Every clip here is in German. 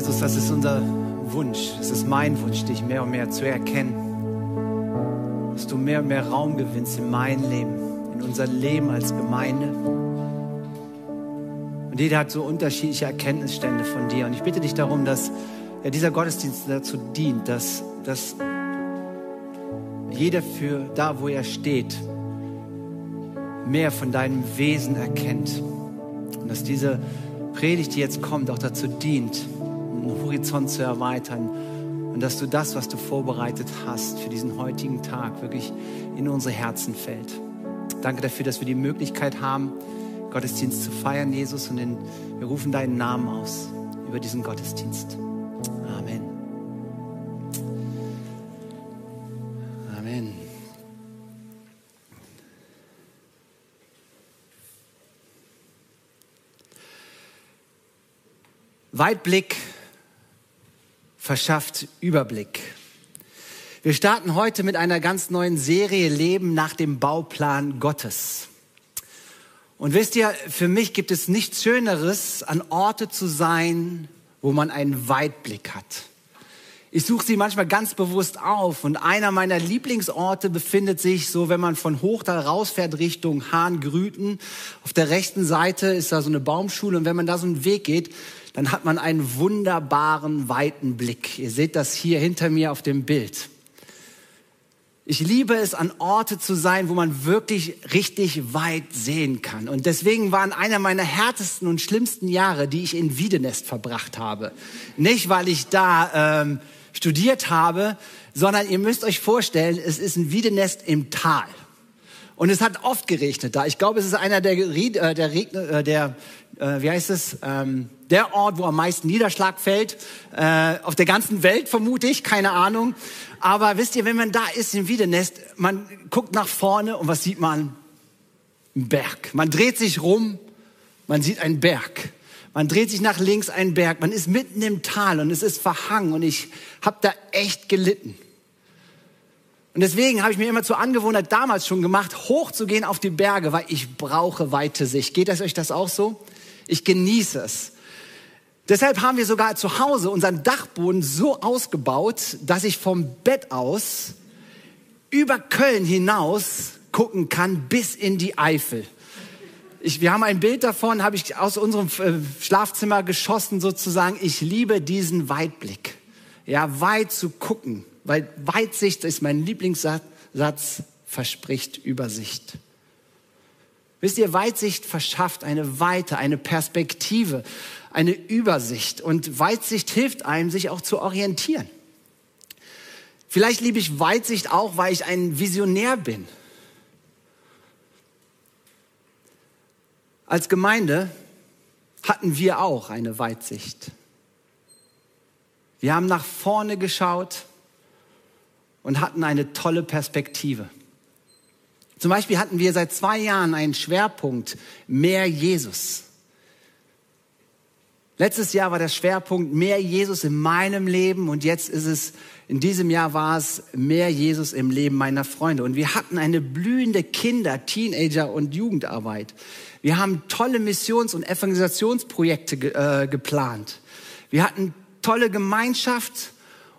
Jesus, das ist unser Wunsch, es ist mein Wunsch, dich mehr und mehr zu erkennen. Dass du mehr und mehr Raum gewinnst in mein Leben, in unser Leben als Gemeinde. Und jeder hat so unterschiedliche Erkenntnisstände von dir. Und ich bitte dich darum, dass ja, dieser Gottesdienst dazu dient, dass, dass jeder für da, wo er steht, mehr von deinem Wesen erkennt. Und dass diese Predigt, die jetzt kommt, auch dazu dient, einen Horizont zu erweitern und dass du das, was du vorbereitet hast für diesen heutigen Tag, wirklich in unsere Herzen fällt. Danke dafür, dass wir die Möglichkeit haben, Gottesdienst zu feiern, Jesus, und in, wir rufen deinen Namen aus über diesen Gottesdienst. Amen. Amen. Weitblick verschafft Überblick. Wir starten heute mit einer ganz neuen Serie Leben nach dem Bauplan Gottes. Und wisst ihr, für mich gibt es nichts Schöneres, an Orte zu sein, wo man einen Weitblick hat. Ich suche sie manchmal ganz bewusst auf und einer meiner Lieblingsorte befindet sich so, wenn man von Hochtal rausfährt Richtung Hahngrüten. Auf der rechten Seite ist da so eine Baumschule und wenn man da so einen Weg geht, dann hat man einen wunderbaren weiten Blick. Ihr seht das hier hinter mir auf dem Bild. Ich liebe es, an Orte zu sein, wo man wirklich richtig weit sehen kann. Und deswegen waren einer meiner härtesten und schlimmsten Jahre, die ich in Wiedenest verbracht habe. Nicht, weil ich da ähm, studiert habe, sondern ihr müsst euch vorstellen, es ist ein Wiedenest im Tal. Und es hat oft geregnet da. Ich glaube, es ist einer der, äh, der, der, der äh, wie heißt es, ähm, der Ort, wo am meisten Niederschlag fällt, äh, auf der ganzen Welt vermute ich, keine Ahnung. Aber wisst ihr, wenn man da ist im Wiedenest, man guckt nach vorne und was sieht man? Ein Berg. Man dreht sich rum, man sieht einen Berg. Man dreht sich nach links einen Berg. Man ist mitten im Tal und es ist verhangen und ich habe da echt gelitten. Und deswegen habe ich mir immer zur Angewohnheit damals schon gemacht, hochzugehen auf die Berge, weil ich brauche weite Sicht. Geht das euch das auch so? Ich genieße es. Deshalb haben wir sogar zu Hause unseren Dachboden so ausgebaut, dass ich vom Bett aus über Köln hinaus gucken kann bis in die Eifel. Ich, wir haben ein Bild davon, habe ich aus unserem äh, Schlafzimmer geschossen sozusagen. Ich liebe diesen Weitblick. Ja, weit zu gucken, weil Weitsicht ist mein Lieblingssatz, verspricht Übersicht. Wisst ihr, Weitsicht verschafft eine Weite, eine Perspektive, eine Übersicht. Und Weitsicht hilft einem, sich auch zu orientieren. Vielleicht liebe ich Weitsicht auch, weil ich ein Visionär bin. Als Gemeinde hatten wir auch eine Weitsicht. Wir haben nach vorne geschaut und hatten eine tolle Perspektive. Zum Beispiel hatten wir seit zwei Jahren einen Schwerpunkt, mehr Jesus. Letztes Jahr war der Schwerpunkt mehr Jesus in meinem Leben und jetzt ist es, in diesem Jahr war es mehr Jesus im Leben meiner Freunde. Und wir hatten eine blühende Kinder-, Teenager- und Jugendarbeit. Wir haben tolle Missions- und Evangelisationsprojekte ge äh, geplant. Wir hatten tolle Gemeinschaft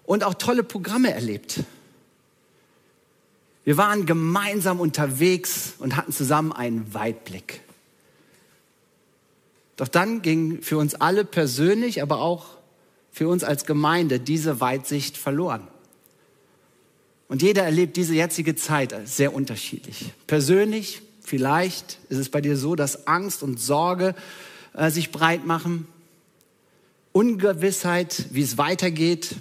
und auch tolle Programme erlebt. Wir waren gemeinsam unterwegs und hatten zusammen einen Weitblick. Doch dann ging für uns alle persönlich, aber auch für uns als Gemeinde diese Weitsicht verloren. Und jeder erlebt diese jetzige Zeit sehr unterschiedlich. Persönlich, vielleicht ist es bei dir so, dass Angst und Sorge äh, sich breit machen, Ungewissheit, wie es weitergeht,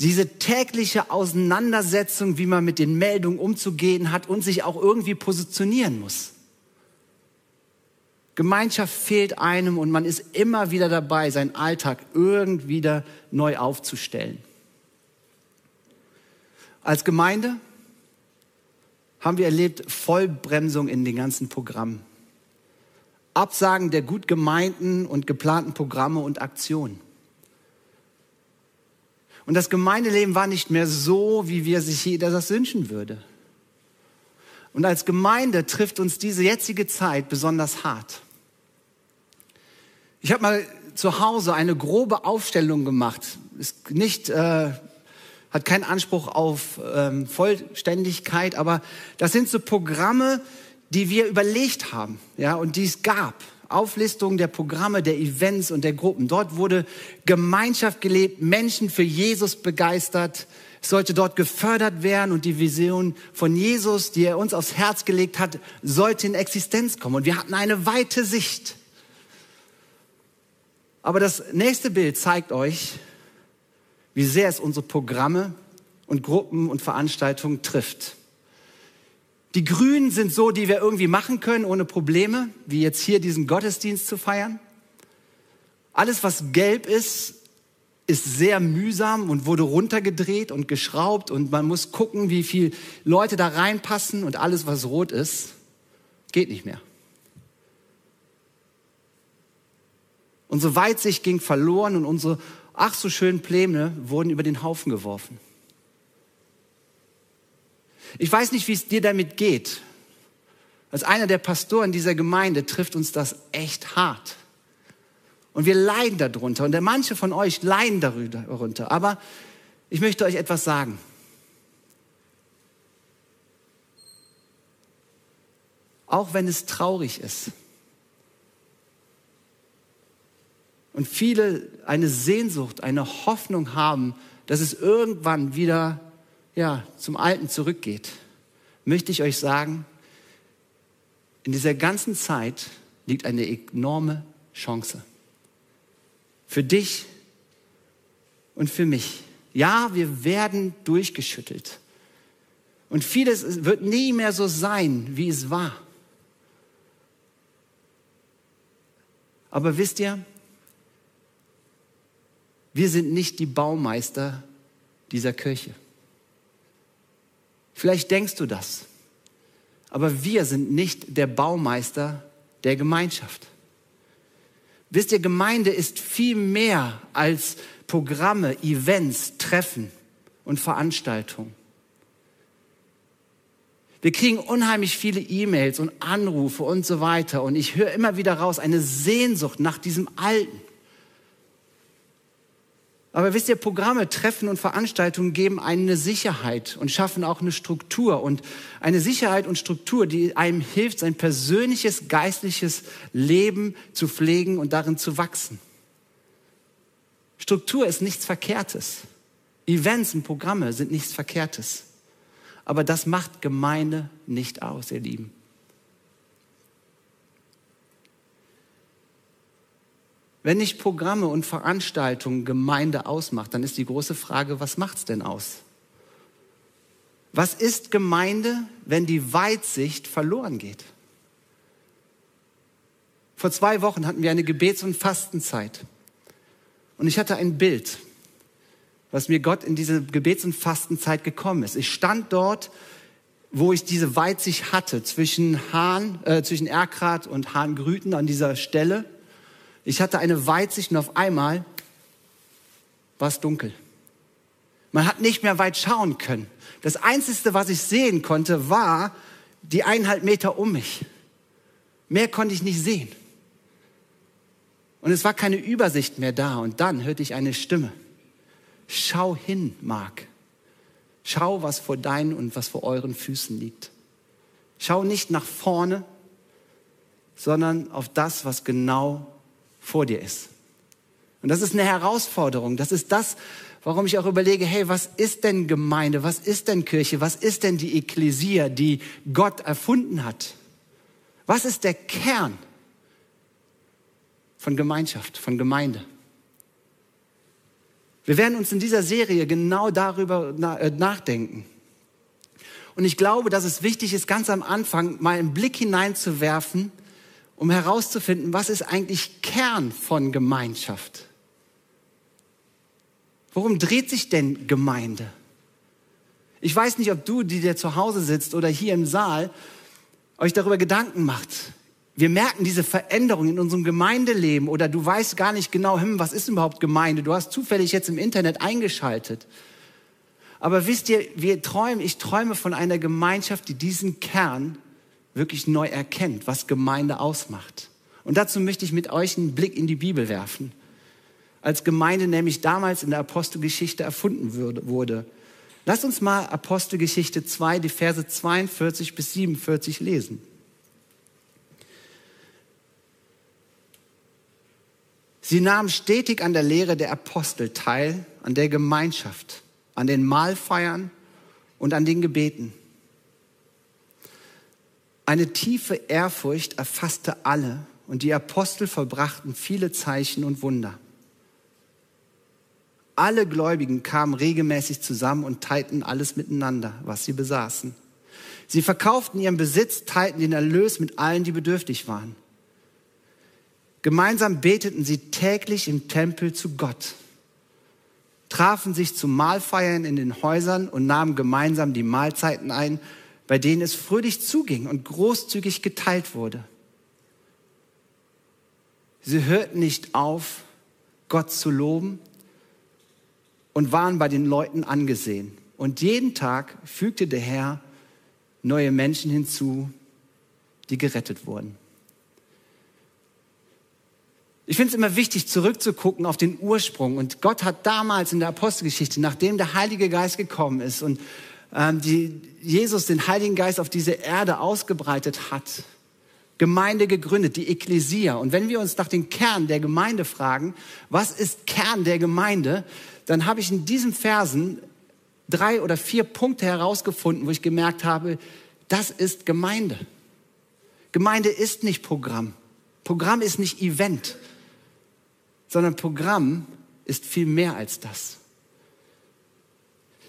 diese tägliche Auseinandersetzung, wie man mit den Meldungen umzugehen hat und sich auch irgendwie positionieren muss. Gemeinschaft fehlt einem und man ist immer wieder dabei, seinen Alltag irgendwie neu aufzustellen. Als Gemeinde haben wir erlebt Vollbremsung in den ganzen Programmen. Absagen der gut gemeinten und geplanten Programme und Aktionen. Und das Gemeindeleben war nicht mehr so, wie wir sich jeder das wünschen würde. Und als Gemeinde trifft uns diese jetzige Zeit besonders hart. Ich habe mal zu Hause eine grobe Aufstellung gemacht. Ist nicht, äh, hat keinen Anspruch auf ähm, Vollständigkeit, aber das sind so Programme, die wir überlegt haben, ja, und die es gab. Auflistung der Programme, der Events und der Gruppen. Dort wurde Gemeinschaft gelebt, Menschen für Jesus begeistert. Es sollte dort gefördert werden und die Vision von Jesus, die er uns aufs Herz gelegt hat, sollte in Existenz kommen. Und wir hatten eine weite Sicht. Aber das nächste Bild zeigt euch, wie sehr es unsere Programme und Gruppen und Veranstaltungen trifft. Die Grünen sind so, die wir irgendwie machen können ohne Probleme, wie jetzt hier diesen Gottesdienst zu feiern. Alles, was gelb ist, ist sehr mühsam und wurde runtergedreht und geschraubt und man muss gucken, wie viele Leute da reinpassen und alles, was rot ist, geht nicht mehr. Unsere Weitsicht ging verloren und unsere ach so schönen Pläne wurden über den Haufen geworfen. Ich weiß nicht, wie es dir damit geht. Als einer der Pastoren dieser Gemeinde trifft uns das echt hart. Und wir leiden darunter. Und manche von euch leiden darunter. Aber ich möchte euch etwas sagen. Auch wenn es traurig ist, und viele eine Sehnsucht, eine Hoffnung haben, dass es irgendwann wieder ja, zum Alten zurückgeht, möchte ich euch sagen, in dieser ganzen Zeit liegt eine enorme Chance. Für dich und für mich. Ja, wir werden durchgeschüttelt. Und vieles wird nie mehr so sein, wie es war. Aber wisst ihr, wir sind nicht die Baumeister dieser Kirche. Vielleicht denkst du das, aber wir sind nicht der Baumeister der Gemeinschaft. Wisst ihr, Gemeinde ist viel mehr als Programme, Events, Treffen und Veranstaltungen. Wir kriegen unheimlich viele E-Mails und Anrufe und so weiter. Und ich höre immer wieder raus eine Sehnsucht nach diesem Alten. Aber wisst ihr, Programme, Treffen und Veranstaltungen geben eine Sicherheit und schaffen auch eine Struktur und eine Sicherheit und Struktur, die einem hilft, sein persönliches geistliches Leben zu pflegen und darin zu wachsen. Struktur ist nichts Verkehrtes. Events und Programme sind nichts Verkehrtes. Aber das macht Gemeinde nicht aus, ihr Lieben. Wenn nicht Programme und Veranstaltungen Gemeinde ausmacht, dann ist die große Frage, was macht's denn aus? Was ist Gemeinde, wenn die Weitsicht verloren geht? Vor zwei Wochen hatten wir eine Gebets- und Fastenzeit. Und ich hatte ein Bild, was mir Gott in diese Gebets- und Fastenzeit gekommen ist. Ich stand dort, wo ich diese Weitsicht hatte, zwischen Hahn, äh, zwischen Erkrath und Hahngrüten an dieser Stelle. Ich hatte eine Weitsicht und auf einmal war es dunkel. Man hat nicht mehr weit schauen können. Das Einzige, was ich sehen konnte, war die eineinhalb Meter um mich. Mehr konnte ich nicht sehen. Und es war keine Übersicht mehr da. Und dann hörte ich eine Stimme. Schau hin, Mark. Schau, was vor deinen und was vor euren Füßen liegt. Schau nicht nach vorne, sondern auf das, was genau vor dir ist. Und das ist eine Herausforderung. Das ist das, warum ich auch überlege, hey, was ist denn Gemeinde? Was ist denn Kirche? Was ist denn die Ekklesia, die Gott erfunden hat? Was ist der Kern von Gemeinschaft, von Gemeinde? Wir werden uns in dieser Serie genau darüber äh, nachdenken. Und ich glaube, dass es wichtig ist, ganz am Anfang mal einen Blick hineinzuwerfen, um herauszufinden, was ist eigentlich Kern von Gemeinschaft? Worum dreht sich denn Gemeinde? Ich weiß nicht, ob du, die dir zu Hause sitzt oder hier im Saal, euch darüber Gedanken macht. Wir merken diese Veränderung in unserem Gemeindeleben oder du weißt gar nicht genau, hm, was ist überhaupt Gemeinde? Du hast zufällig jetzt im Internet eingeschaltet. Aber wisst ihr, wir träumen, ich träume von einer Gemeinschaft, die diesen Kern wirklich neu erkennt, was Gemeinde ausmacht. Und dazu möchte ich mit euch einen Blick in die Bibel werfen. als Gemeinde nämlich damals in der Apostelgeschichte erfunden wurde. Lasst uns mal Apostelgeschichte 2, die Verse 42 bis 47 lesen. Sie nahmen stetig an der Lehre der Apostel teil, an der Gemeinschaft, an den Mahlfeiern und an den Gebeten. Eine tiefe Ehrfurcht erfasste alle und die Apostel vollbrachten viele Zeichen und Wunder. Alle Gläubigen kamen regelmäßig zusammen und teilten alles miteinander, was sie besaßen. Sie verkauften ihren Besitz, teilten den Erlös mit allen, die bedürftig waren. Gemeinsam beteten sie täglich im Tempel zu Gott, trafen sich zu Mahlfeiern in den Häusern und nahmen gemeinsam die Mahlzeiten ein, bei denen es fröhlich zuging und großzügig geteilt wurde. Sie hörten nicht auf, Gott zu loben und waren bei den Leuten angesehen. Und jeden Tag fügte der Herr neue Menschen hinzu, die gerettet wurden. Ich finde es immer wichtig, zurückzugucken auf den Ursprung. Und Gott hat damals in der Apostelgeschichte, nachdem der Heilige Geist gekommen ist und die, Jesus den Heiligen Geist auf diese Erde ausgebreitet hat, Gemeinde gegründet, die Ekklesia. Und wenn wir uns nach dem Kern der Gemeinde fragen, was ist Kern der Gemeinde, dann habe ich in diesen Versen drei oder vier Punkte herausgefunden, wo ich gemerkt habe, das ist Gemeinde. Gemeinde ist nicht Programm. Programm ist nicht Event, sondern Programm ist viel mehr als das.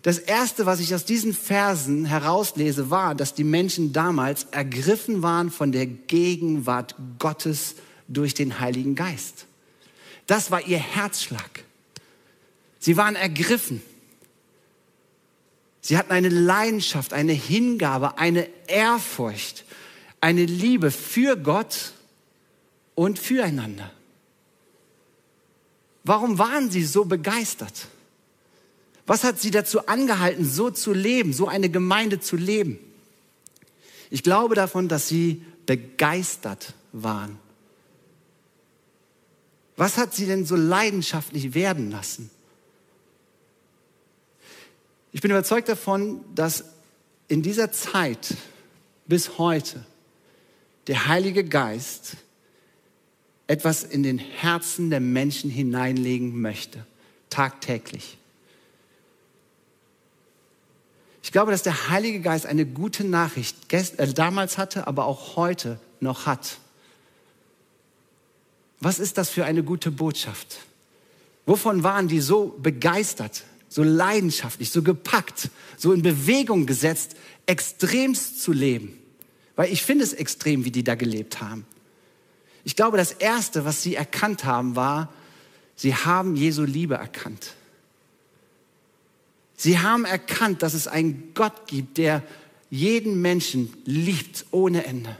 Das erste, was ich aus diesen Versen herauslese, war, dass die Menschen damals ergriffen waren von der Gegenwart Gottes durch den Heiligen Geist. Das war ihr Herzschlag. Sie waren ergriffen. Sie hatten eine Leidenschaft, eine Hingabe, eine Ehrfurcht, eine Liebe für Gott und füreinander. Warum waren sie so begeistert? Was hat sie dazu angehalten, so zu leben, so eine Gemeinde zu leben? Ich glaube davon, dass sie begeistert waren. Was hat sie denn so leidenschaftlich werden lassen? Ich bin überzeugt davon, dass in dieser Zeit bis heute der Heilige Geist etwas in den Herzen der Menschen hineinlegen möchte, tagtäglich. Ich glaube, dass der Heilige Geist eine gute Nachricht äh, damals hatte, aber auch heute noch hat. Was ist das für eine gute Botschaft? Wovon waren die so begeistert, so leidenschaftlich, so gepackt, so in Bewegung gesetzt, extremst zu leben? Weil ich finde es extrem, wie die da gelebt haben. Ich glaube, das Erste, was sie erkannt haben, war, sie haben Jesu Liebe erkannt. Sie haben erkannt, dass es einen Gott gibt, der jeden Menschen liebt ohne Ende.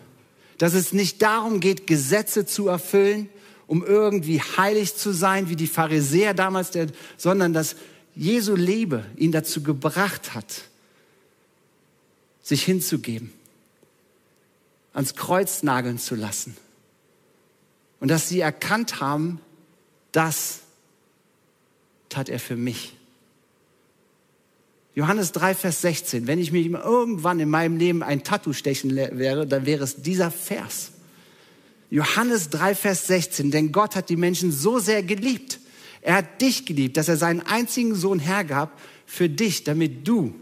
Dass es nicht darum geht, Gesetze zu erfüllen, um irgendwie heilig zu sein, wie die Pharisäer damals, sondern dass Jesu Liebe ihn dazu gebracht hat, sich hinzugeben, ans Kreuz nageln zu lassen. Und dass sie erkannt haben, das tat er für mich. Johannes 3, Vers 16. Wenn ich mir irgendwann in meinem Leben ein Tattoo stechen wäre, dann wäre es dieser Vers. Johannes 3, Vers 16. Denn Gott hat die Menschen so sehr geliebt. Er hat dich geliebt, dass er seinen einzigen Sohn hergab für dich, damit du,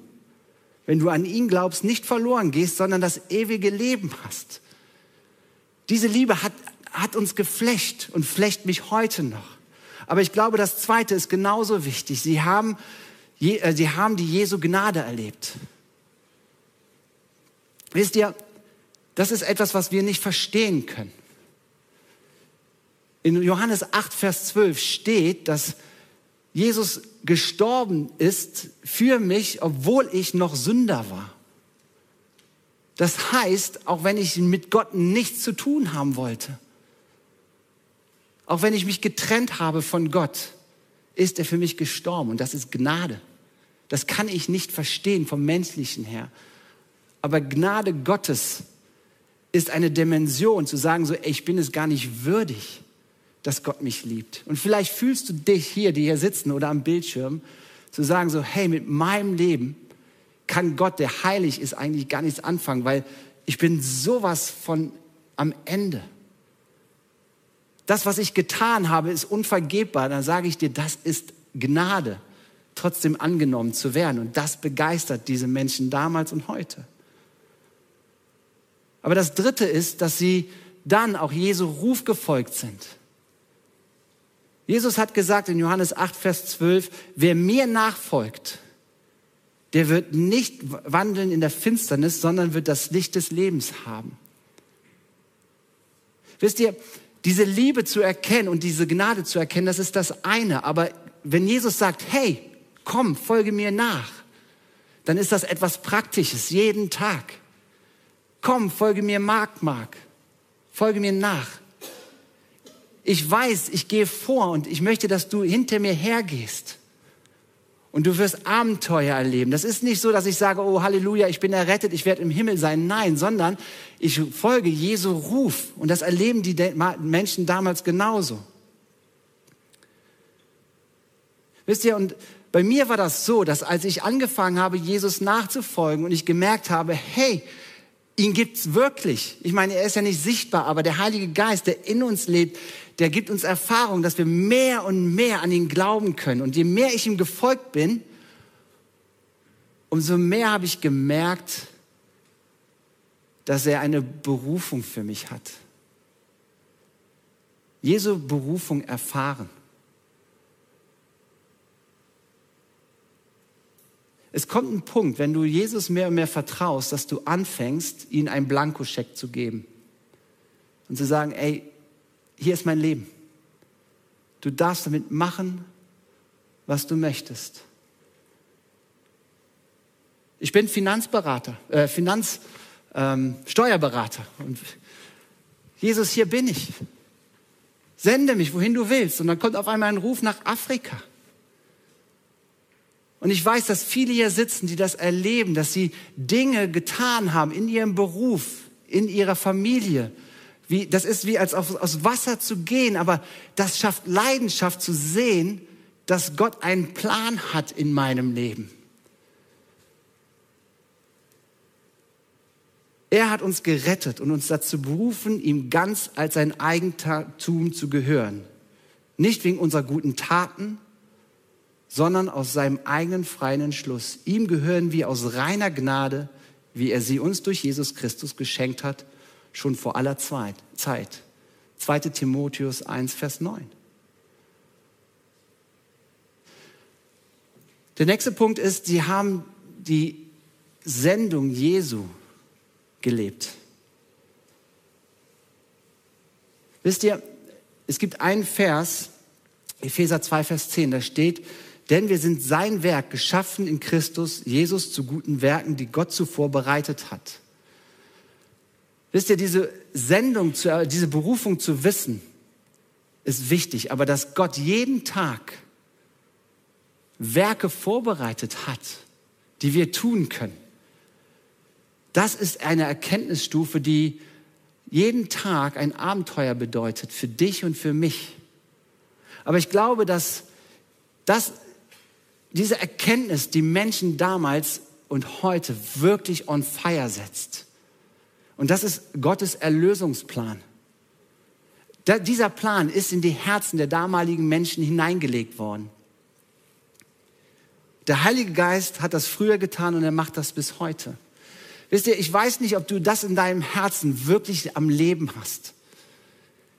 wenn du an ihn glaubst, nicht verloren gehst, sondern das ewige Leben hast. Diese Liebe hat, hat uns geflecht und flecht mich heute noch. Aber ich glaube, das Zweite ist genauso wichtig. Sie haben äh, sie haben die Jesu Gnade erlebt. Wisst ihr, das ist etwas, was wir nicht verstehen können. In Johannes 8, Vers 12 steht, dass Jesus gestorben ist für mich, obwohl ich noch Sünder war. Das heißt, auch wenn ich mit Gott nichts zu tun haben wollte, auch wenn ich mich getrennt habe von Gott, ist er für mich gestorben und das ist Gnade. Das kann ich nicht verstehen vom menschlichen her. Aber Gnade Gottes ist eine Dimension zu sagen, so, ich bin es gar nicht würdig, dass Gott mich liebt. Und vielleicht fühlst du dich hier, die hier sitzen oder am Bildschirm, zu sagen so, hey, mit meinem Leben kann Gott, der heilig ist, eigentlich gar nichts anfangen, weil ich bin sowas von am Ende. Das, was ich getan habe, ist unvergebbar. Dann sage ich dir, das ist Gnade, trotzdem angenommen zu werden. Und das begeistert diese Menschen damals und heute. Aber das Dritte ist, dass sie dann auch Jesu Ruf gefolgt sind. Jesus hat gesagt in Johannes 8, Vers 12, wer mir nachfolgt, der wird nicht wandeln in der Finsternis, sondern wird das Licht des Lebens haben. Wisst ihr, diese Liebe zu erkennen und diese Gnade zu erkennen, das ist das eine. Aber wenn Jesus sagt, hey, komm, folge mir nach, dann ist das etwas Praktisches, jeden Tag. Komm, folge mir, Mark, Mark. Folge mir nach. Ich weiß, ich gehe vor und ich möchte, dass du hinter mir hergehst. Und du wirst Abenteuer erleben. Das ist nicht so, dass ich sage, oh Halleluja, ich bin errettet, ich werde im Himmel sein. Nein, sondern ich folge Jesu Ruf. Und das erleben die Menschen damals genauso. Wisst ihr, und bei mir war das so, dass als ich angefangen habe, Jesus nachzufolgen und ich gemerkt habe, hey, ihn gibt's wirklich. Ich meine, er ist ja nicht sichtbar, aber der Heilige Geist, der in uns lebt, der gibt uns Erfahrung, dass wir mehr und mehr an ihn glauben können. Und je mehr ich ihm gefolgt bin, umso mehr habe ich gemerkt, dass er eine Berufung für mich hat. Jesu Berufung erfahren. Es kommt ein Punkt, wenn du Jesus mehr und mehr vertraust, dass du anfängst, ihm einen Blankoscheck zu geben und zu sagen, ey, hier ist mein Leben. Du darfst damit machen, was du möchtest. Ich bin Finanzberater, äh, Finanzsteuerberater. Ähm, und Jesus, hier bin ich. Sende mich, wohin du willst. Und dann kommt auf einmal ein Ruf nach Afrika. Und ich weiß, dass viele hier sitzen, die das erleben, dass sie Dinge getan haben in ihrem Beruf, in ihrer Familie, wie, das ist wie als auf, aus Wasser zu gehen, aber das schafft Leidenschaft zu sehen, dass Gott einen Plan hat in meinem Leben. Er hat uns gerettet und uns dazu berufen, ihm ganz als sein Eigentum zu gehören. Nicht wegen unserer guten Taten, sondern aus seinem eigenen freien Entschluss. Ihm gehören wir aus reiner Gnade, wie er sie uns durch Jesus Christus geschenkt hat schon vor aller Zeit. 2. Timotheus 1, Vers 9. Der nächste Punkt ist, sie haben die Sendung Jesu gelebt. Wisst ihr, es gibt einen Vers, Epheser 2, Vers 10, da steht, denn wir sind sein Werk, geschaffen in Christus, Jesus zu guten Werken, die Gott zuvor bereitet hat. Wisst ihr, diese Sendung, diese Berufung zu wissen, ist wichtig, aber dass Gott jeden Tag Werke vorbereitet hat, die wir tun können, das ist eine Erkenntnisstufe, die jeden Tag ein Abenteuer bedeutet für dich und für mich. Aber ich glaube, dass, dass diese Erkenntnis die Menschen damals und heute wirklich on fire setzt. Und das ist Gottes Erlösungsplan. Da, dieser Plan ist in die Herzen der damaligen Menschen hineingelegt worden. Der Heilige Geist hat das früher getan und er macht das bis heute. Wisst ihr, ich weiß nicht, ob du das in deinem Herzen wirklich am Leben hast.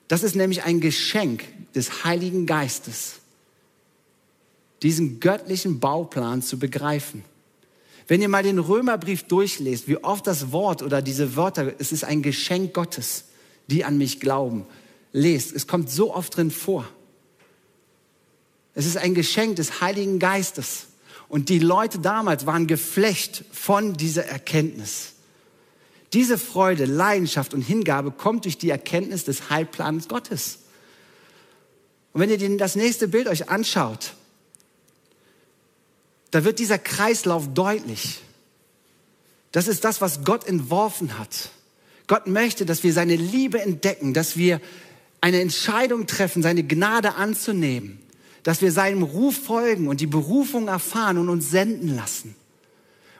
Das ist nämlich ein Geschenk des Heiligen Geistes, diesen göttlichen Bauplan zu begreifen. Wenn ihr mal den Römerbrief durchlest, wie oft das Wort oder diese Wörter, es ist ein Geschenk Gottes, die an mich glauben, lest. Es kommt so oft drin vor. Es ist ein Geschenk des Heiligen Geistes. Und die Leute damals waren geflecht von dieser Erkenntnis. Diese Freude, Leidenschaft und Hingabe kommt durch die Erkenntnis des Heilplans Gottes. Und wenn ihr das nächste Bild euch anschaut, da wird dieser Kreislauf deutlich. Das ist das, was Gott entworfen hat. Gott möchte, dass wir seine Liebe entdecken, dass wir eine Entscheidung treffen, seine Gnade anzunehmen, dass wir seinem Ruf folgen und die Berufung erfahren und uns senden lassen.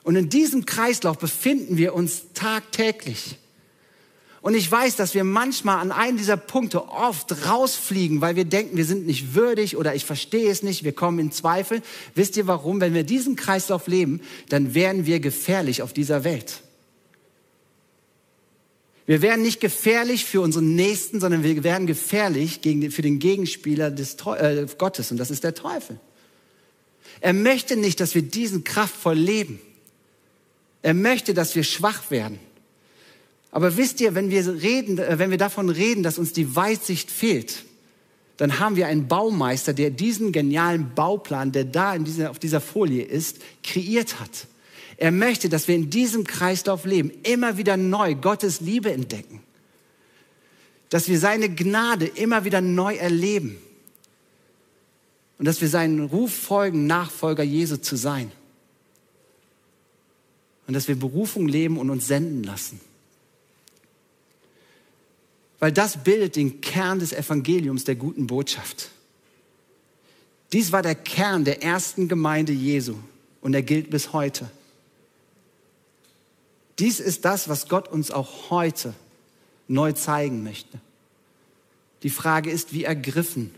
Und in diesem Kreislauf befinden wir uns tagtäglich. Und ich weiß, dass wir manchmal an einem dieser Punkte oft rausfliegen, weil wir denken, wir sind nicht würdig oder ich verstehe es nicht, wir kommen in Zweifel. Wisst ihr warum? Wenn wir diesen Kreislauf leben, dann wären wir gefährlich auf dieser Welt. Wir wären nicht gefährlich für unseren Nächsten, sondern wir wären gefährlich gegen, für den Gegenspieler des äh, Gottes und das ist der Teufel. Er möchte nicht, dass wir diesen kraftvoll leben. Er möchte, dass wir schwach werden. Aber wisst ihr, wenn wir reden, äh, wenn wir davon reden, dass uns die Weitsicht fehlt, dann haben wir einen Baumeister, der diesen genialen Bauplan, der da dieser, auf dieser Folie ist, kreiert hat. Er möchte, dass wir in diesem Kreislauf leben, immer wieder neu Gottes Liebe entdecken. Dass wir seine Gnade immer wieder neu erleben. Und dass wir seinen Ruf folgen, Nachfolger Jesu zu sein. Und dass wir Berufung leben und uns senden lassen. Weil das bildet den Kern des Evangeliums der guten Botschaft. Dies war der Kern der ersten Gemeinde Jesu und er gilt bis heute. Dies ist das, was Gott uns auch heute neu zeigen möchte. Die Frage ist, wie ergriffen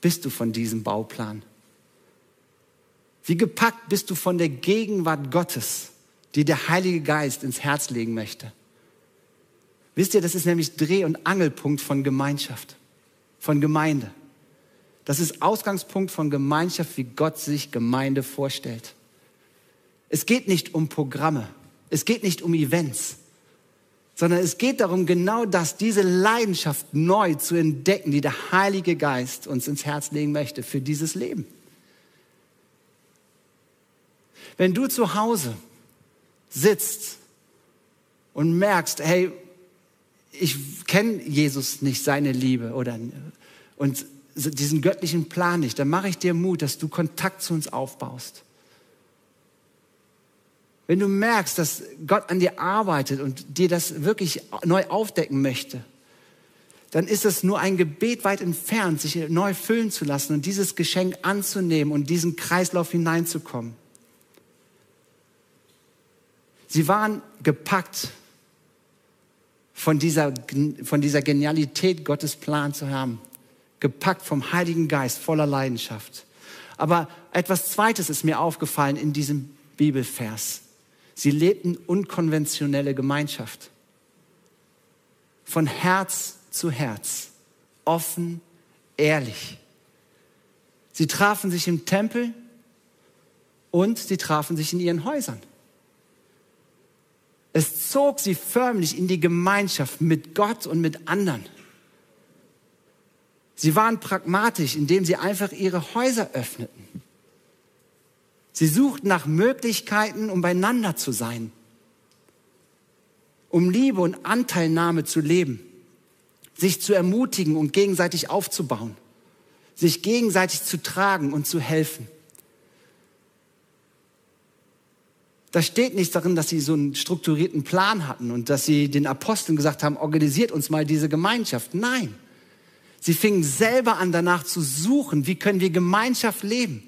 bist du von diesem Bauplan? Wie gepackt bist du von der Gegenwart Gottes, die der Heilige Geist ins Herz legen möchte? Wisst ihr, das ist nämlich Dreh- und Angelpunkt von Gemeinschaft, von Gemeinde. Das ist Ausgangspunkt von Gemeinschaft, wie Gott sich Gemeinde vorstellt. Es geht nicht um Programme, es geht nicht um Events, sondern es geht darum, genau das, diese Leidenschaft neu zu entdecken, die der Heilige Geist uns ins Herz legen möchte für dieses Leben. Wenn du zu Hause sitzt und merkst, hey, ich kenne Jesus nicht, seine Liebe oder und diesen göttlichen Plan nicht, dann mache ich dir Mut, dass du Kontakt zu uns aufbaust. Wenn du merkst, dass Gott an dir arbeitet und dir das wirklich neu aufdecken möchte, dann ist es nur ein Gebet weit entfernt, sich neu füllen zu lassen und dieses Geschenk anzunehmen und diesen Kreislauf hineinzukommen. Sie waren gepackt von dieser, von dieser Genialität Gottes Plan zu haben. Gepackt vom Heiligen Geist, voller Leidenschaft. Aber etwas Zweites ist mir aufgefallen in diesem Bibelvers. Sie lebten unkonventionelle Gemeinschaft. Von Herz zu Herz. Offen, ehrlich. Sie trafen sich im Tempel und sie trafen sich in ihren Häusern. Es zog sie förmlich in die Gemeinschaft mit Gott und mit anderen. Sie waren pragmatisch, indem sie einfach ihre Häuser öffneten. Sie suchten nach Möglichkeiten, um beieinander zu sein, um Liebe und Anteilnahme zu leben, sich zu ermutigen und gegenseitig aufzubauen, sich gegenseitig zu tragen und zu helfen. Da steht nichts darin, dass sie so einen strukturierten Plan hatten und dass sie den Aposteln gesagt haben, organisiert uns mal diese Gemeinschaft. Nein. Sie fingen selber an, danach zu suchen, wie können wir Gemeinschaft leben.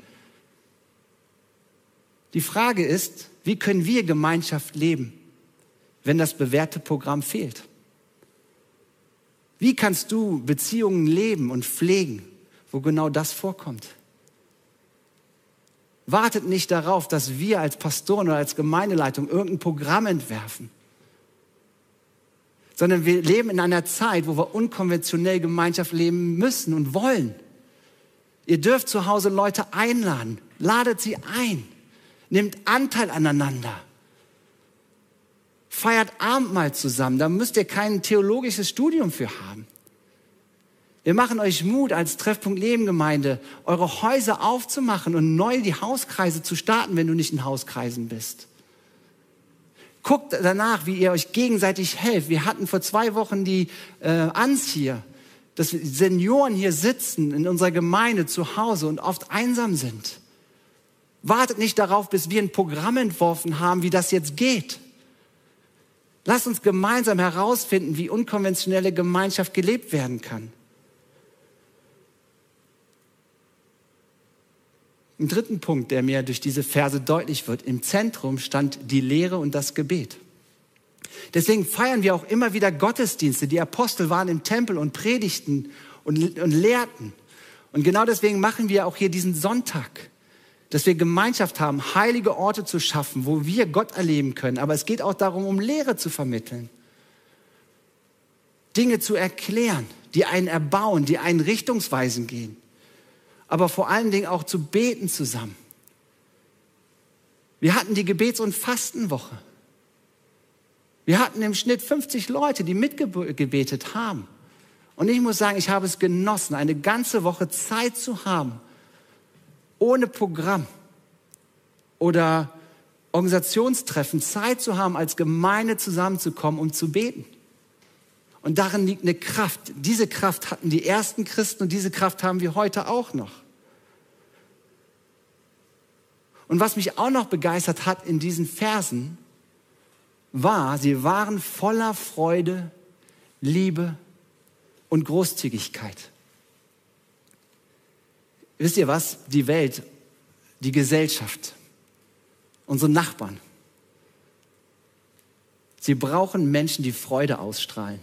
Die Frage ist, wie können wir Gemeinschaft leben, wenn das bewährte Programm fehlt? Wie kannst du Beziehungen leben und pflegen, wo genau das vorkommt? Wartet nicht darauf, dass wir als Pastoren oder als Gemeindeleitung irgendein Programm entwerfen, sondern wir leben in einer Zeit, wo wir unkonventionell Gemeinschaft leben müssen und wollen. Ihr dürft zu Hause Leute einladen, ladet sie ein, nehmt Anteil aneinander, feiert Abendmahl zusammen, da müsst ihr kein theologisches Studium für haben. Wir machen euch Mut als Treffpunkt Lebengemeinde, eure Häuser aufzumachen und neu die Hauskreise zu starten, wenn du nicht in Hauskreisen bist. Guckt danach, wie ihr euch gegenseitig helft. Wir hatten vor zwei Wochen die äh, Ans hier, dass Senioren hier sitzen in unserer Gemeinde zu Hause und oft einsam sind. Wartet nicht darauf, bis wir ein Programm entworfen haben, wie das jetzt geht. Lasst uns gemeinsam herausfinden, wie unkonventionelle Gemeinschaft gelebt werden kann. Ein dritten Punkt, der mir durch diese Verse deutlich wird. Im Zentrum stand die Lehre und das Gebet. Deswegen feiern wir auch immer wieder Gottesdienste. Die Apostel waren im Tempel und predigten und, und lehrten. Und genau deswegen machen wir auch hier diesen Sonntag, dass wir Gemeinschaft haben, heilige Orte zu schaffen, wo wir Gott erleben können. Aber es geht auch darum, um Lehre zu vermitteln. Dinge zu erklären, die einen erbauen, die einen richtungsweisen gehen. Aber vor allen Dingen auch zu beten zusammen. Wir hatten die Gebets- und Fastenwoche. Wir hatten im Schnitt 50 Leute, die mitgebetet haben. Und ich muss sagen, ich habe es genossen, eine ganze Woche Zeit zu haben, ohne Programm oder Organisationstreffen, Zeit zu haben, als Gemeinde zusammenzukommen, um zu beten. Und darin liegt eine Kraft. Diese Kraft hatten die ersten Christen und diese Kraft haben wir heute auch noch. Und was mich auch noch begeistert hat in diesen Versen, war, sie waren voller Freude, Liebe und Großzügigkeit. Wisst ihr was? Die Welt, die Gesellschaft, unsere Nachbarn, sie brauchen Menschen, die Freude ausstrahlen.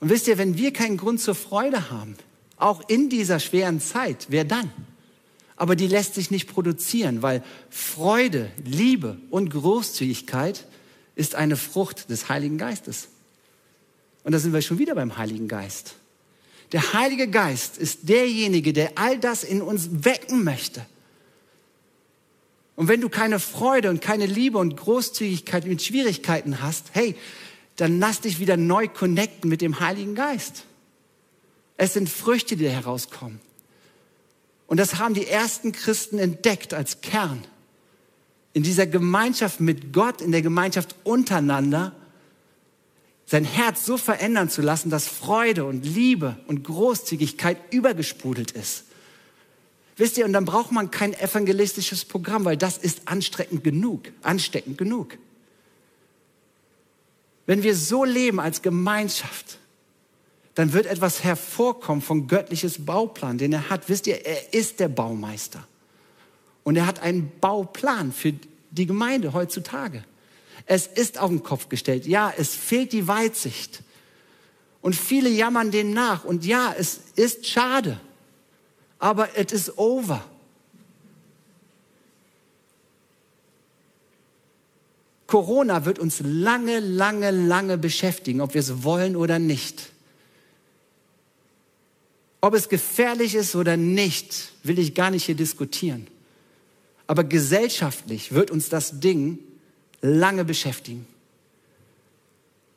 Und wisst ihr, wenn wir keinen Grund zur Freude haben, auch in dieser schweren Zeit, wer dann? aber die lässt sich nicht produzieren, weil Freude, Liebe und Großzügigkeit ist eine Frucht des Heiligen Geistes. Und da sind wir schon wieder beim Heiligen Geist. Der Heilige Geist ist derjenige, der all das in uns wecken möchte. Und wenn du keine Freude und keine Liebe und Großzügigkeit mit Schwierigkeiten hast, hey, dann lass dich wieder neu connecten mit dem Heiligen Geist. Es sind Früchte, die herauskommen. Und das haben die ersten Christen entdeckt als Kern. In dieser Gemeinschaft mit Gott, in der Gemeinschaft untereinander, sein Herz so verändern zu lassen, dass Freude und Liebe und Großzügigkeit übergesprudelt ist. Wisst ihr, und dann braucht man kein evangelistisches Programm, weil das ist anstrengend genug, ansteckend genug. Wenn wir so leben als Gemeinschaft, dann wird etwas hervorkommen von göttliches Bauplan, den er hat. Wisst ihr, er ist der Baumeister. Und er hat einen Bauplan für die Gemeinde heutzutage. Es ist auf den Kopf gestellt. Ja, es fehlt die Weitsicht. Und viele jammern dem nach. Und ja, es ist schade. Aber it is over. Corona wird uns lange, lange, lange beschäftigen, ob wir es wollen oder nicht. Ob es gefährlich ist oder nicht, will ich gar nicht hier diskutieren. Aber gesellschaftlich wird uns das Ding lange beschäftigen.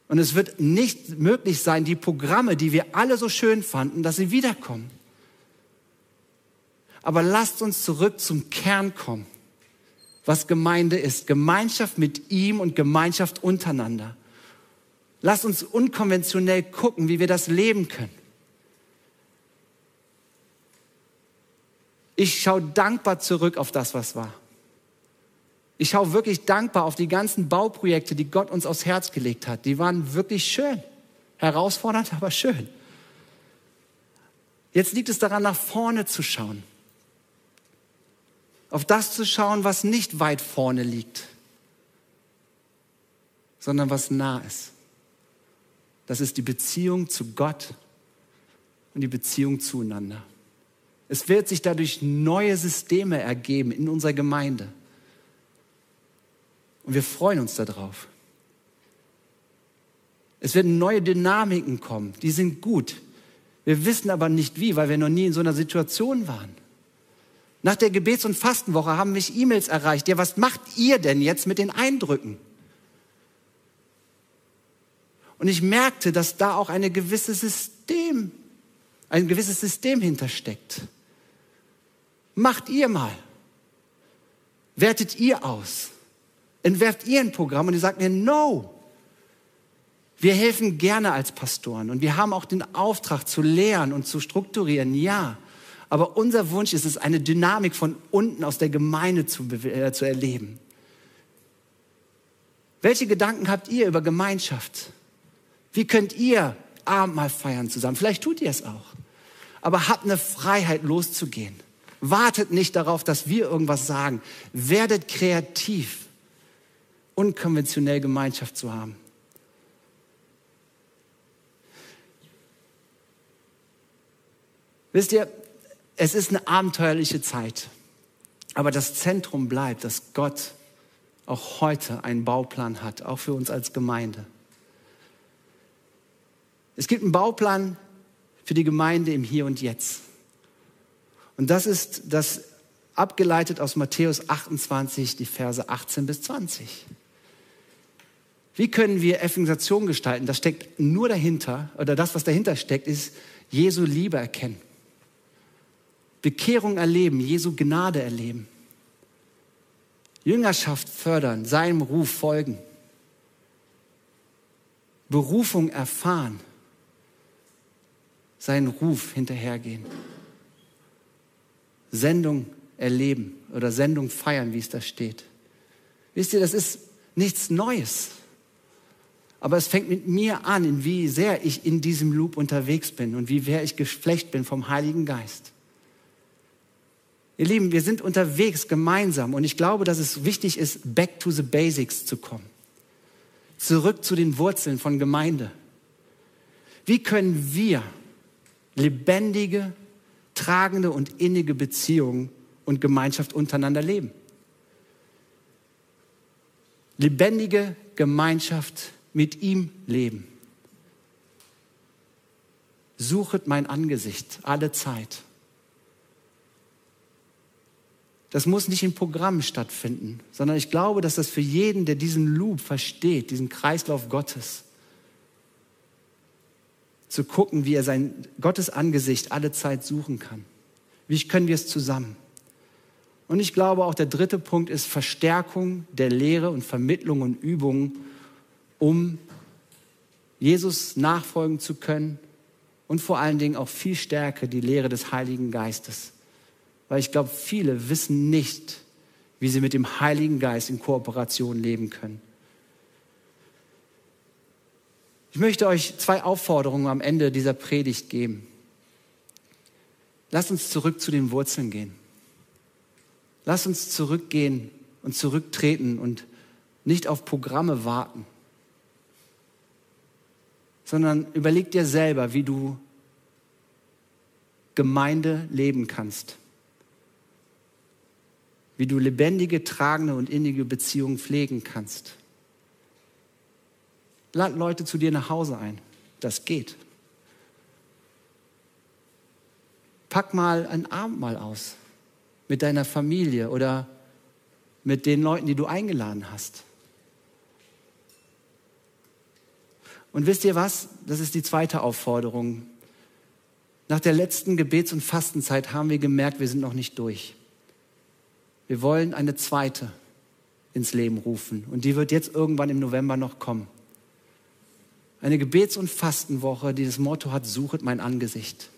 Und es wird nicht möglich sein, die Programme, die wir alle so schön fanden, dass sie wiederkommen. Aber lasst uns zurück zum Kern kommen, was Gemeinde ist. Gemeinschaft mit ihm und Gemeinschaft untereinander. Lasst uns unkonventionell gucken, wie wir das leben können. Ich schaue dankbar zurück auf das, was war. Ich schaue wirklich dankbar auf die ganzen Bauprojekte, die Gott uns aufs Herz gelegt hat. Die waren wirklich schön. Herausfordernd, aber schön. Jetzt liegt es daran, nach vorne zu schauen. Auf das zu schauen, was nicht weit vorne liegt, sondern was nah ist. Das ist die Beziehung zu Gott und die Beziehung zueinander. Es wird sich dadurch neue Systeme ergeben in unserer Gemeinde. Und wir freuen uns darauf. Es werden neue Dynamiken kommen, die sind gut. Wir wissen aber nicht wie, weil wir noch nie in so einer Situation waren. Nach der Gebets- und Fastenwoche haben mich E-Mails erreicht. Ja, was macht ihr denn jetzt mit den Eindrücken? Und ich merkte, dass da auch eine gewisse System, ein gewisses System hintersteckt. Macht ihr mal. Wertet ihr aus. Entwerft ihr ein Programm und ihr sagt mir, no. Wir helfen gerne als Pastoren und wir haben auch den Auftrag zu lehren und zu strukturieren, ja. Aber unser Wunsch ist es, eine Dynamik von unten aus der Gemeinde zu, äh, zu erleben. Welche Gedanken habt ihr über Gemeinschaft? Wie könnt ihr Abendmahl feiern zusammen? Vielleicht tut ihr es auch. aber habt eine Freiheit loszugehen. Wartet nicht darauf, dass wir irgendwas sagen. Werdet kreativ, unkonventionell Gemeinschaft zu haben. Wisst ihr, es ist eine abenteuerliche Zeit, aber das Zentrum bleibt, dass Gott auch heute einen Bauplan hat, auch für uns als Gemeinde. Es gibt einen Bauplan für die Gemeinde im Hier und Jetzt. Und das ist das abgeleitet aus Matthäus 28, die Verse 18 bis 20. Wie können wir Evangelisation gestalten? Das steckt nur dahinter, oder das, was dahinter steckt, ist Jesu Liebe erkennen. Bekehrung erleben, Jesu Gnade erleben. Jüngerschaft fördern, seinem Ruf folgen. Berufung erfahren, seinen Ruf hinterhergehen. Sendung erleben oder Sendung feiern, wie es da steht. Wisst ihr, das ist nichts Neues. Aber es fängt mit mir an, wie sehr ich in diesem Loop unterwegs bin und wie sehr ich geflecht bin vom Heiligen Geist. Ihr Lieben, wir sind unterwegs gemeinsam und ich glaube, dass es wichtig ist, back to the basics zu kommen. Zurück zu den Wurzeln von Gemeinde. Wie können wir lebendige, tragende und innige Beziehungen und Gemeinschaft untereinander leben? Lebendige Gemeinschaft mit ihm leben. Suchet mein Angesicht alle Zeit. Das muss nicht in Programmen stattfinden, sondern ich glaube, dass das für jeden, der diesen Loop versteht, diesen Kreislauf Gottes, zu gucken, wie er sein Gottes Angesicht alle Zeit suchen kann. Wie können wir es zusammen? Und ich glaube auch der dritte Punkt ist Verstärkung der Lehre und Vermittlung und Übungen, um Jesus nachfolgen zu können und vor allen Dingen auch viel stärker die Lehre des Heiligen Geistes weil ich glaube, viele wissen nicht, wie sie mit dem Heiligen Geist in Kooperation leben können. Ich möchte euch zwei Aufforderungen am Ende dieser Predigt geben. Lasst uns zurück zu den Wurzeln gehen. Lasst uns zurückgehen und zurücktreten und nicht auf Programme warten, sondern überleg dir selber, wie du Gemeinde leben kannst wie du lebendige, tragende und innige Beziehungen pflegen kannst. Lad Leute zu dir nach Hause ein. Das geht. Pack mal ein Abendmahl aus mit deiner Familie oder mit den Leuten, die du eingeladen hast. Und wisst ihr was? Das ist die zweite Aufforderung. Nach der letzten Gebets- und Fastenzeit haben wir gemerkt, wir sind noch nicht durch. Wir wollen eine zweite ins Leben rufen und die wird jetzt irgendwann im November noch kommen. Eine Gebets- und Fastenwoche, die das Motto hat, suchet mein Angesicht.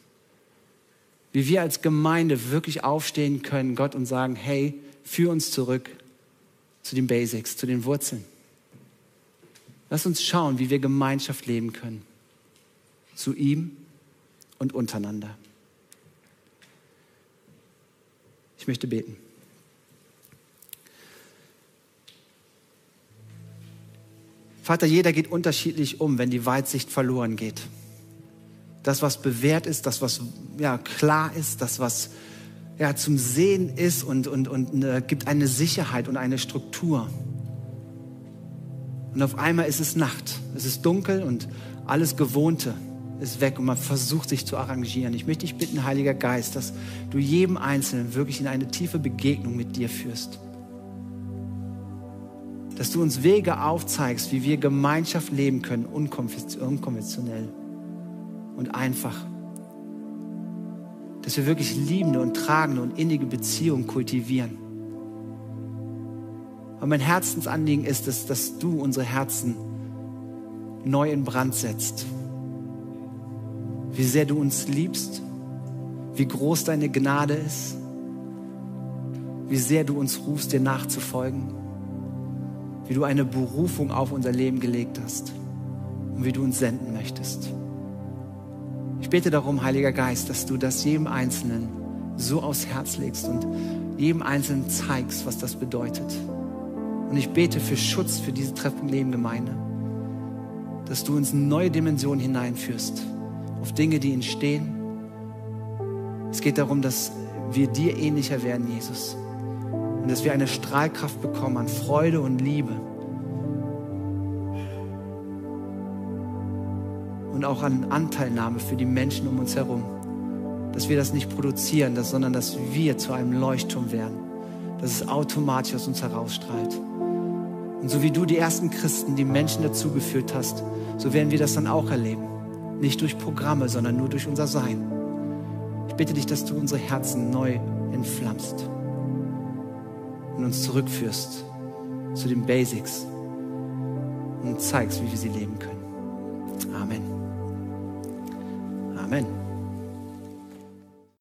Wie wir als Gemeinde wirklich aufstehen können, Gott, und sagen, hey, führ uns zurück zu den Basics, zu den Wurzeln. Lass uns schauen, wie wir Gemeinschaft leben können. Zu ihm und untereinander. Ich möchte beten. Vater, jeder geht unterschiedlich um, wenn die Weitsicht verloren geht. Das, was bewährt ist, das, was ja, klar ist, das, was ja, zum Sehen ist und, und, und eine, gibt eine Sicherheit und eine Struktur. Und auf einmal ist es Nacht, es ist dunkel und alles Gewohnte ist weg und man versucht sich zu arrangieren. Ich möchte dich bitten, Heiliger Geist, dass du jedem Einzelnen wirklich in eine tiefe Begegnung mit dir führst dass du uns Wege aufzeigst, wie wir Gemeinschaft leben können, unkonventionell und einfach. Dass wir wirklich liebende und tragende und innige Beziehungen kultivieren. Aber mein Herzensanliegen ist es, dass du unsere Herzen neu in Brand setzt. Wie sehr du uns liebst, wie groß deine Gnade ist, wie sehr du uns rufst, dir nachzufolgen wie du eine Berufung auf unser Leben gelegt hast und wie du uns senden möchtest. Ich bete darum, Heiliger Geist, dass du das jedem Einzelnen so aufs Herz legst und jedem Einzelnen zeigst, was das bedeutet. Und ich bete für Schutz für diese Treffpunkt Leben Gemeinde, dass du uns neue Dimensionen hineinführst, auf Dinge, die entstehen. Es geht darum, dass wir dir ähnlicher werden, Jesus. Und dass wir eine Strahlkraft bekommen an Freude und Liebe. Und auch an Anteilnahme für die Menschen um uns herum. Dass wir das nicht produzieren, sondern dass wir zu einem Leuchtturm werden. Dass es automatisch aus uns herausstrahlt. Und so wie du die ersten Christen, die Menschen dazugeführt hast, so werden wir das dann auch erleben. Nicht durch Programme, sondern nur durch unser Sein. Ich bitte dich, dass du unsere Herzen neu entflammst und uns zurückführst zu den Basics und zeigst, wie wir sie leben können. Amen. Amen.